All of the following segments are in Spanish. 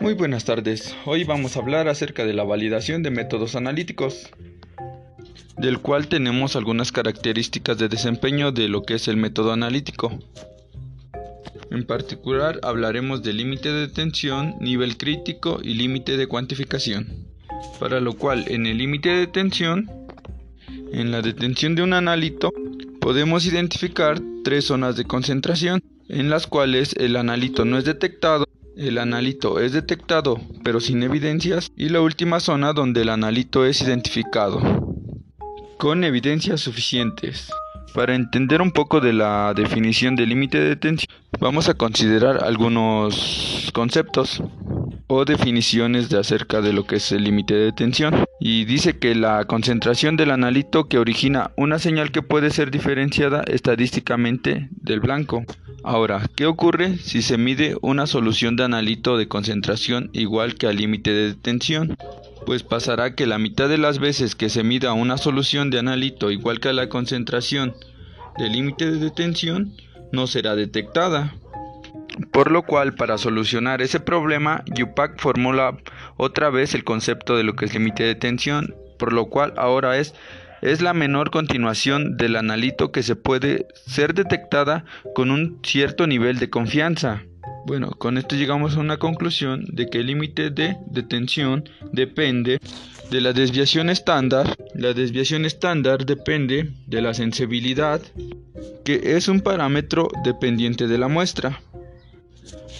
Muy buenas tardes. Hoy vamos a hablar acerca de la validación de métodos analíticos, del cual tenemos algunas características de desempeño de lo que es el método analítico. En particular hablaremos del límite de tensión, nivel crítico y límite de cuantificación. Para lo cual en el límite de tensión, en la detención de un analito, podemos identificar tres zonas de concentración, en las cuales el analito no es detectado el analito es detectado, pero sin evidencias, y la última zona donde el analito es identificado, con evidencias suficientes. Para entender un poco de la definición del límite de tensión, vamos a considerar algunos conceptos o definiciones de acerca de lo que es el límite de tensión. Y dice que la concentración del analito que origina una señal que puede ser diferenciada estadísticamente del blanco. Ahora, ¿qué ocurre si se mide una solución de analito de concentración igual que al límite de tensión? Pues pasará que la mitad de las veces que se mida una solución de analito igual que a la concentración del límite de detención no será detectada. Por lo cual, para solucionar ese problema, UPAC formula otra vez el concepto de lo que es límite de tensión, por lo cual ahora es es la menor continuación del analito que se puede ser detectada con un cierto nivel de confianza. Bueno, con esto llegamos a una conclusión de que el límite de detención depende de la desviación estándar. La desviación estándar depende de la sensibilidad, que es un parámetro dependiente de la muestra.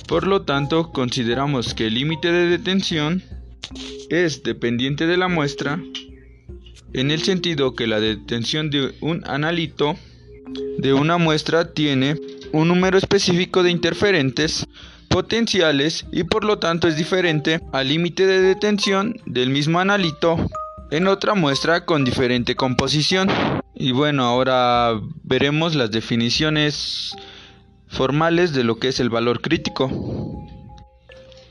Por lo tanto, consideramos que el límite de detención es dependiente de la muestra en el sentido que la detención de un analito de una muestra tiene un número específico de interferentes potenciales y por lo tanto es diferente al límite de detención del mismo analito en otra muestra con diferente composición. Y bueno, ahora veremos las definiciones formales de lo que es el valor crítico,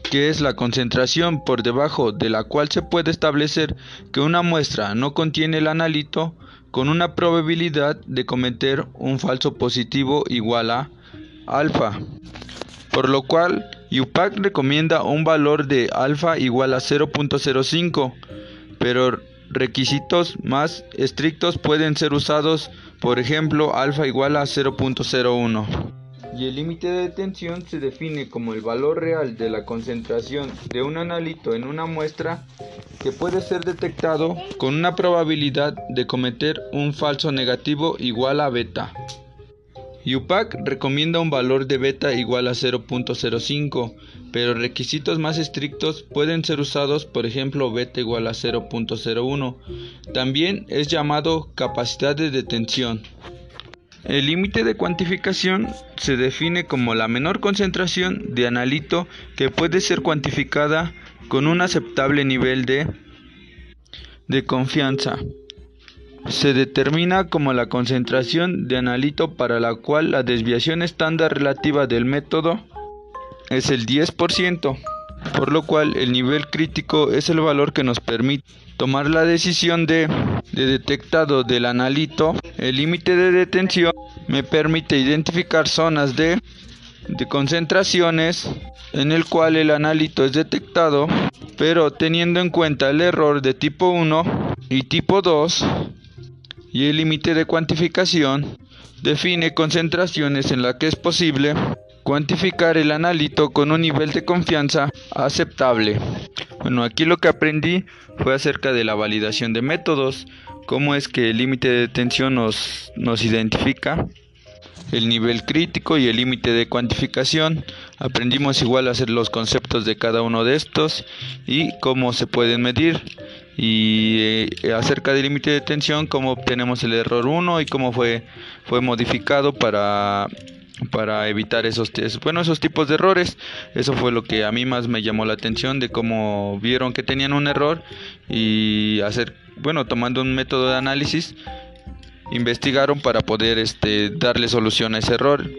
que es la concentración por debajo de la cual se puede establecer que una muestra no contiene el analito con una probabilidad de cometer un falso positivo igual a alfa, por lo cual UPAC recomienda un valor de alfa igual a 0.05, pero requisitos más estrictos pueden ser usados, por ejemplo, alfa igual a 0.01 y el límite de detención se define como el valor real de la concentración de un analito en una muestra que puede ser detectado con una probabilidad de cometer un falso negativo igual a beta. UPAC recomienda un valor de beta igual a 0.05, pero requisitos más estrictos pueden ser usados, por ejemplo, beta igual a 0.01. También es llamado capacidad de detención. El límite de cuantificación se define como la menor concentración de analito que puede ser cuantificada con un aceptable nivel de, de confianza. Se determina como la concentración de analito para la cual la desviación estándar relativa del método es el 10% por lo cual el nivel crítico es el valor que nos permite tomar la decisión de, de detectado del analito. El límite de detención me permite identificar zonas de, de concentraciones en el cual el analito es detectado, pero teniendo en cuenta el error de tipo 1 y tipo 2 y el límite de cuantificación define concentraciones en las que es posible Cuantificar el analito con un nivel de confianza aceptable. Bueno, aquí lo que aprendí fue acerca de la validación de métodos, cómo es que el límite de detención nos, nos identifica, el nivel crítico y el límite de cuantificación. Aprendimos igual a hacer los conceptos de cada uno de estos y cómo se pueden medir. Y eh, acerca del límite de detención, cómo obtenemos el error 1 y cómo fue, fue modificado para para evitar esos bueno esos tipos de errores. Eso fue lo que a mí más me llamó la atención de cómo vieron que tenían un error y hacer bueno tomando un método de análisis investigaron para poder este darle solución a ese error